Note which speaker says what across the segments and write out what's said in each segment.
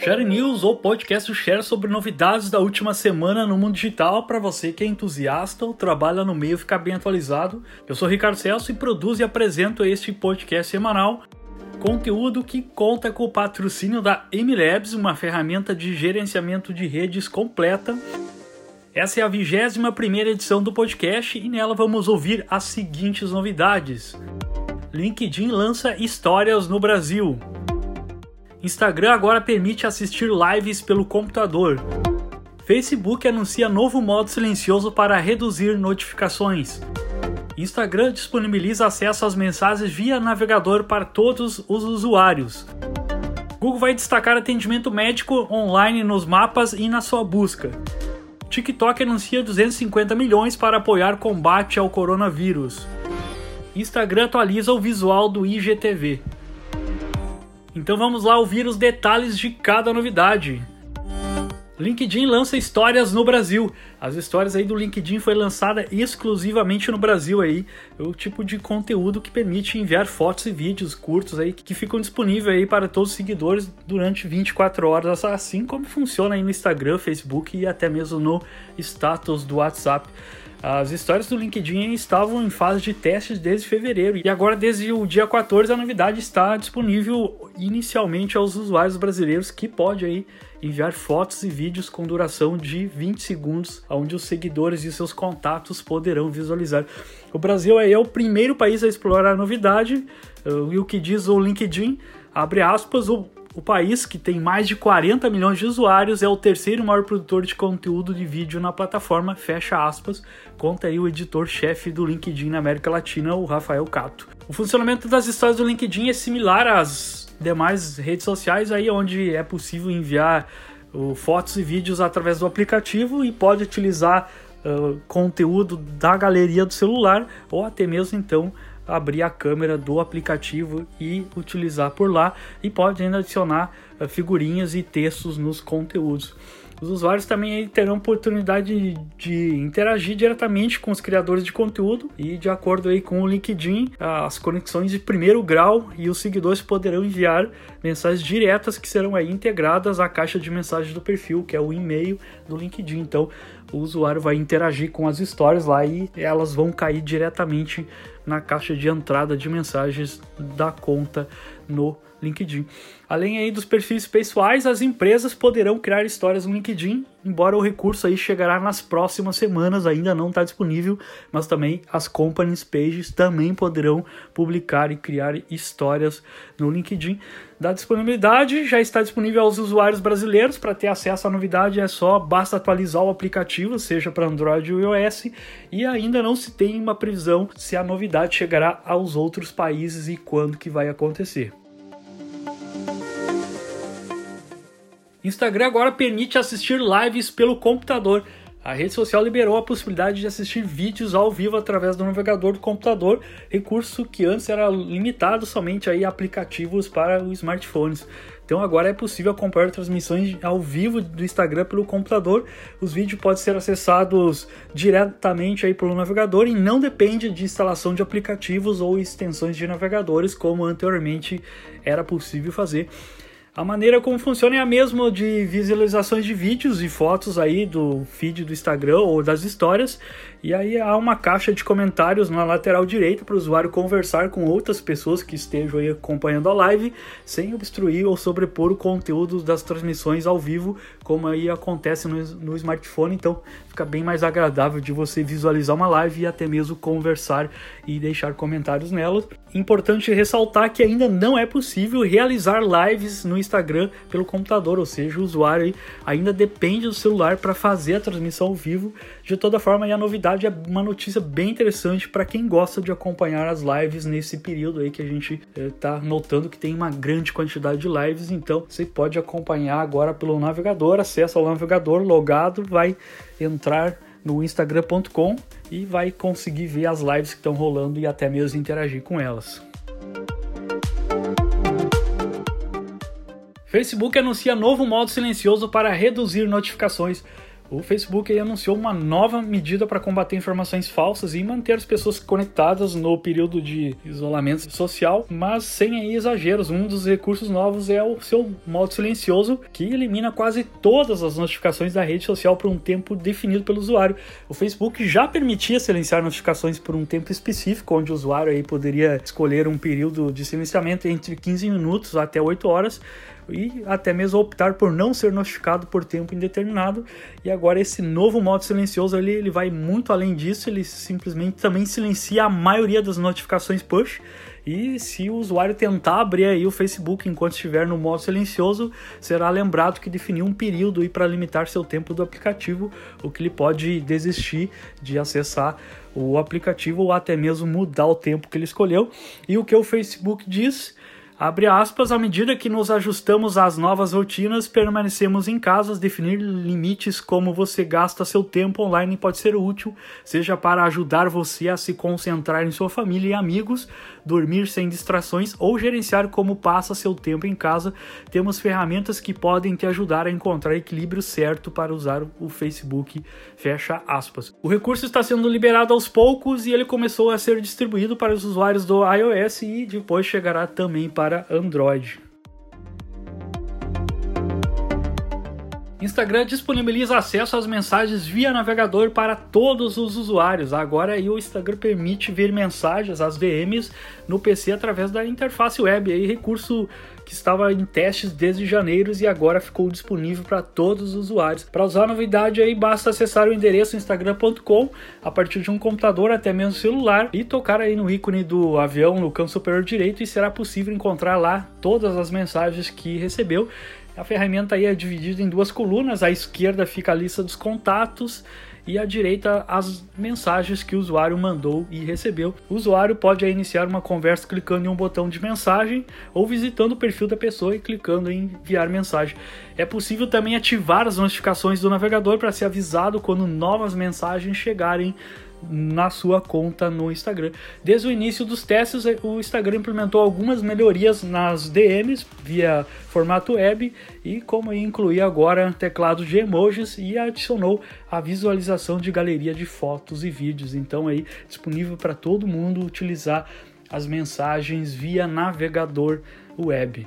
Speaker 1: Share News ou podcast Share sobre novidades da última semana no mundo digital para você que é entusiasta ou trabalha no meio ficar bem atualizado. Eu sou Ricardo Celso e produzo e apresento este podcast semanal. Conteúdo que conta com o patrocínio da MLabs, uma ferramenta de gerenciamento de redes completa. Essa é a 21 primeira edição do podcast e nela vamos ouvir as seguintes novidades. LinkedIn lança histórias no Brasil. Instagram agora permite assistir lives pelo computador. Facebook anuncia novo modo silencioso para reduzir notificações. Instagram disponibiliza acesso às mensagens via navegador para todos os usuários. Google vai destacar atendimento médico online nos mapas e na sua busca. TikTok anuncia 250 milhões para apoiar combate ao coronavírus. Instagram atualiza o visual do IGTV. Então vamos lá ouvir os detalhes de cada novidade. LinkedIn lança histórias no Brasil. As histórias aí do LinkedIn foi lançada exclusivamente no Brasil aí. É o tipo de conteúdo que permite enviar fotos e vídeos curtos aí que ficam disponíveis aí para todos os seguidores durante 24 horas, assim como funciona aí no Instagram, Facebook e até mesmo no status do WhatsApp. As histórias do LinkedIn estavam em fase de testes desde fevereiro e agora, desde o dia 14, a novidade está disponível inicialmente aos usuários brasileiros que pode aí enviar fotos e vídeos com duração de 20 segundos, onde os seguidores e seus contatos poderão visualizar. O Brasil é o primeiro país a explorar a novidade eh, e o que diz o LinkedIn, abre aspas, o o país, que tem mais de 40 milhões de usuários, é o terceiro maior produtor de conteúdo de vídeo na plataforma, fecha aspas, conta aí o editor-chefe do LinkedIn na América Latina, o Rafael Cato. O funcionamento das histórias do LinkedIn é similar às demais redes sociais, aí onde é possível enviar fotos e vídeos através do aplicativo e pode utilizar uh, conteúdo da galeria do celular ou até mesmo então abrir a câmera do aplicativo e utilizar por lá e pode ainda adicionar figurinhas e textos nos conteúdos. Os usuários também terão oportunidade de interagir diretamente com os criadores de conteúdo e, de acordo aí com o LinkedIn, as conexões de primeiro grau e os seguidores poderão enviar mensagens diretas que serão aí integradas à caixa de mensagens do perfil, que é o e-mail do LinkedIn. Então, o usuário vai interagir com as histórias lá e elas vão cair diretamente na caixa de entrada de mensagens da conta no LinkedIn. Além aí dos perfis pessoais, as empresas poderão criar histórias no LinkedIn, embora o recurso aí chegará nas próximas semanas, ainda não está disponível, mas também as companies pages também poderão publicar e criar histórias no LinkedIn. Da disponibilidade, já está disponível aos usuários brasileiros. Para ter acesso à novidade é só basta atualizar o aplicativo, seja para Android ou iOS, e ainda não se tem uma previsão se a novidade chegará aos outros países e quando que vai acontecer. Instagram agora permite assistir lives pelo computador. A rede social liberou a possibilidade de assistir vídeos ao vivo através do navegador do computador, recurso que antes era limitado somente a aplicativos para os smartphones. Então agora é possível acompanhar transmissões ao vivo do Instagram pelo computador. Os vídeos podem ser acessados diretamente aí pelo navegador e não depende de instalação de aplicativos ou extensões de navegadores como anteriormente era possível fazer. A maneira como funciona é a mesma de visualizações de vídeos e fotos aí do feed do Instagram ou das histórias. E aí há uma caixa de comentários na lateral direita para o usuário conversar com outras pessoas que estejam aí acompanhando a live, sem obstruir ou sobrepor o conteúdo das transmissões ao vivo, como aí acontece no, no smartphone. Então fica bem mais agradável de você visualizar uma live e até mesmo conversar e deixar comentários nela. Importante ressaltar que ainda não é possível realizar lives no Instagram pelo computador, ou seja, o usuário ainda depende do celular para fazer a transmissão ao vivo. De toda forma, a novidade é uma notícia bem interessante para quem gosta de acompanhar as lives nesse período aí que a gente está eh, notando que tem uma grande quantidade de lives. Então, você pode acompanhar agora pelo navegador, acessa ao navegador logado, vai entrar no instagram.com e vai conseguir ver as lives que estão rolando e até mesmo interagir com elas. Facebook anuncia novo modo silencioso para reduzir notificações. O Facebook anunciou uma nova medida para combater informações falsas e manter as pessoas conectadas no período de isolamento social, mas sem exageros. Um dos recursos novos é o seu modo silencioso, que elimina quase todas as notificações da rede social por um tempo definido pelo usuário. O Facebook já permitia silenciar notificações por um tempo específico, onde o usuário aí poderia escolher um período de silenciamento entre 15 minutos até 8 horas e até mesmo optar por não ser notificado por tempo indeterminado. E agora esse novo modo silencioso ali, ele vai muito além disso, ele simplesmente também silencia a maioria das notificações push. E se o usuário tentar abrir aí o Facebook enquanto estiver no modo silencioso, será lembrado que definiu um período para limitar seu tempo do aplicativo, o que ele pode desistir de acessar o aplicativo ou até mesmo mudar o tempo que ele escolheu. E o que o Facebook diz Abre aspas, à medida que nos ajustamos às novas rotinas, permanecemos em casa, definir limites como você gasta seu tempo online pode ser útil, seja para ajudar você a se concentrar em sua família e amigos, dormir sem distrações ou gerenciar como passa seu tempo em casa. Temos ferramentas que podem te ajudar a encontrar equilíbrio certo para usar o Facebook. Fecha aspas. O recurso está sendo liberado aos poucos e ele começou a ser distribuído para os usuários do iOS e depois chegará também para para Android. Instagram disponibiliza acesso às mensagens via navegador para todos os usuários. Agora o Instagram permite ver mensagens, as VMs, no PC através da interface web. Aí recurso que estava em testes desde janeiro e agora ficou disponível para todos os usuários. Para usar a novidade aí basta acessar o endereço instagram.com a partir de um computador até mesmo celular e tocar aí no ícone do avião no canto superior direito e será possível encontrar lá todas as mensagens que recebeu. A ferramenta aí é dividida em duas colunas, à esquerda fica a lista dos contatos e à direita as mensagens que o usuário mandou e recebeu. O usuário pode iniciar uma conversa clicando em um botão de mensagem ou visitando o perfil da pessoa e clicando em enviar mensagem. É possível também ativar as notificações do navegador para ser avisado quando novas mensagens chegarem na sua conta no Instagram. Desde o início dos testes, o Instagram implementou algumas melhorias nas DMs via formato web e como incluir agora teclado de emojis e adicionou a visualização de galeria de fotos e vídeos. Então aí disponível para todo mundo utilizar as mensagens via navegador web.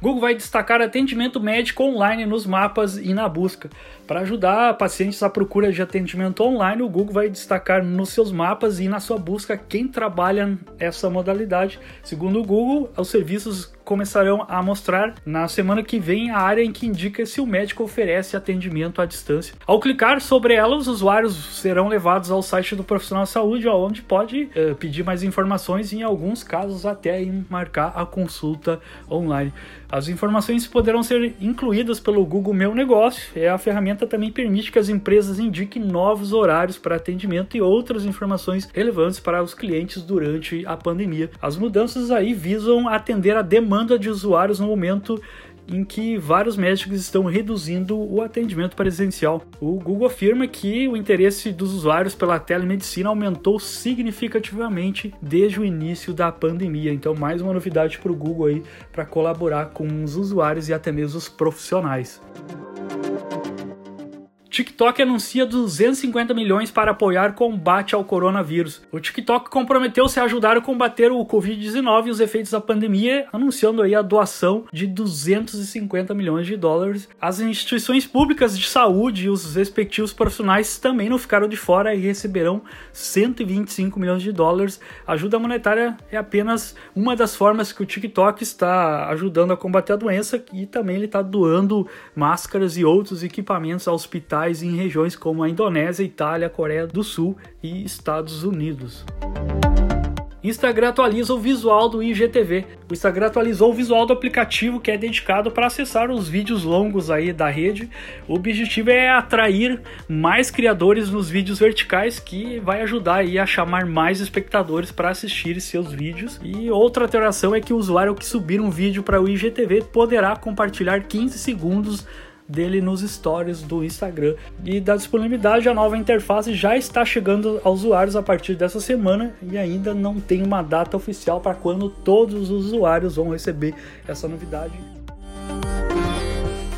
Speaker 1: Google vai destacar atendimento médico online nos mapas e na busca. Para ajudar pacientes à procura de atendimento online, o Google vai destacar nos seus mapas e na sua busca quem trabalha essa modalidade. Segundo o Google, os serviços começarão a mostrar na semana que vem a área em que indica se o médico oferece atendimento à distância. Ao clicar sobre ela, os usuários serão levados ao site do profissional de saúde, onde pode uh, pedir mais informações e, em alguns casos, até marcar a consulta online. As informações poderão ser incluídas pelo Google Meu Negócio. É a ferramenta também permite que as empresas indiquem novos horários para atendimento e outras informações relevantes para os clientes durante a pandemia. As mudanças aí visam atender a demanda demanda de usuários no momento em que vários médicos estão reduzindo o atendimento presencial. O Google afirma que o interesse dos usuários pela telemedicina aumentou significativamente desde o início da pandemia. Então, mais uma novidade para o Google aí para colaborar com os usuários e até mesmo os profissionais. TikTok anuncia 250 milhões para apoiar combate ao coronavírus. O TikTok comprometeu-se a ajudar a combater o Covid-19 e os efeitos da pandemia, anunciando aí a doação de 250 milhões de dólares. As instituições públicas de saúde e os respectivos profissionais também não ficaram de fora e receberão 125 milhões de dólares. A ajuda monetária é apenas uma das formas que o TikTok está ajudando a combater a doença e também ele está doando máscaras e outros equipamentos a hospitais em regiões como a Indonésia, Itália, Coreia do Sul e Estados Unidos. Instagram atualiza o visual do IGTV. O Instagram atualizou o visual do aplicativo que é dedicado para acessar os vídeos longos aí da rede. O objetivo é atrair mais criadores nos vídeos verticais, que vai ajudar aí a chamar mais espectadores para assistir seus vídeos. E outra alteração é que o usuário que subir um vídeo para o IGTV poderá compartilhar 15 segundos dele nos stories do Instagram. E da disponibilidade, a nova interface já está chegando aos usuários a partir dessa semana e ainda não tem uma data oficial para quando todos os usuários vão receber essa novidade.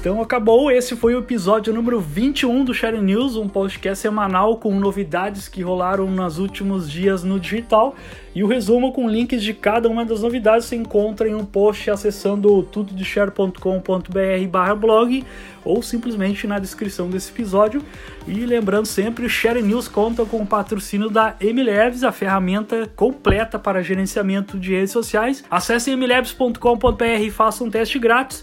Speaker 1: Então acabou, esse foi o episódio número 21 do Share News, um podcast semanal com novidades que rolaram nos últimos dias no digital. E o resumo com links de cada uma das novidades se encontra em um post acessando tudodeshare.com.br blog ou simplesmente na descrição desse episódio. E lembrando sempre, o Share News conta com o patrocínio da Emilabs, a ferramenta completa para gerenciamento de redes sociais. Acesse emilabs.com.br e faça um teste grátis.